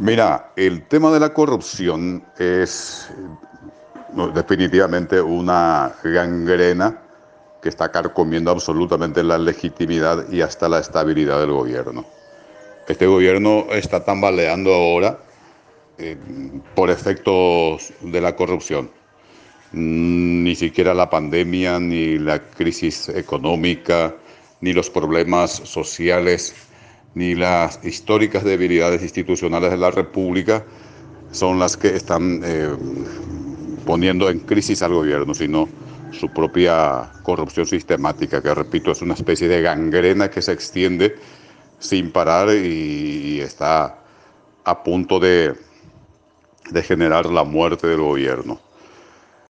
Mira, el tema de la corrupción es definitivamente una gangrena que está carcomiendo absolutamente la legitimidad y hasta la estabilidad del gobierno. Este gobierno está tambaleando ahora eh, por efectos de la corrupción. Mm, ni siquiera la pandemia, ni la crisis económica, ni los problemas sociales, ni las históricas debilidades institucionales de la República son las que están eh, poniendo en crisis al gobierno, sino su propia corrupción sistemática, que repito, es una especie de gangrena que se extiende sin parar y está a punto de, de generar la muerte del gobierno.